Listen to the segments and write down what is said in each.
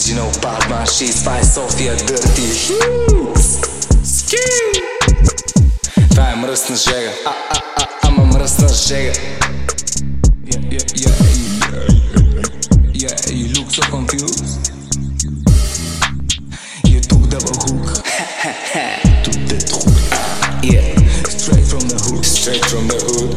Original Batman sheets by Sofia Dirty Ski Това е мръсна жега а, а, а, Ама мръсна жега Yeah, yeah, yeah, yeah, yeah, you look so confused You took double hook Tout est trou, Yeah, straight from the hood straight from the hood,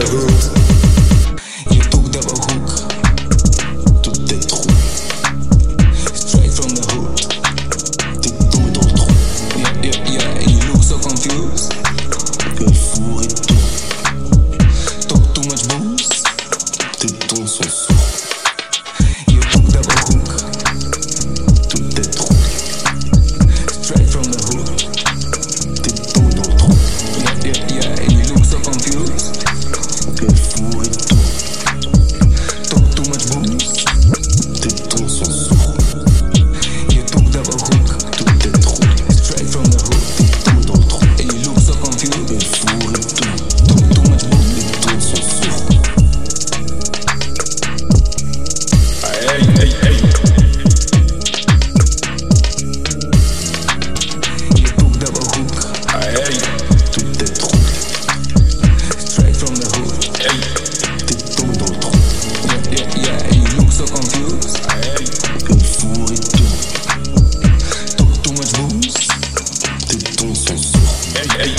the. You took the hook to the. Straight from the hook. Yeah, yeah, yeah. You look so confused. T'es fou et tout. Talk too much booze. T'es ton sauce. confused. Ooh, Straight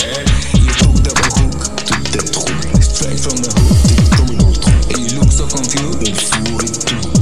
from the hood, it's coming on And you look so confused.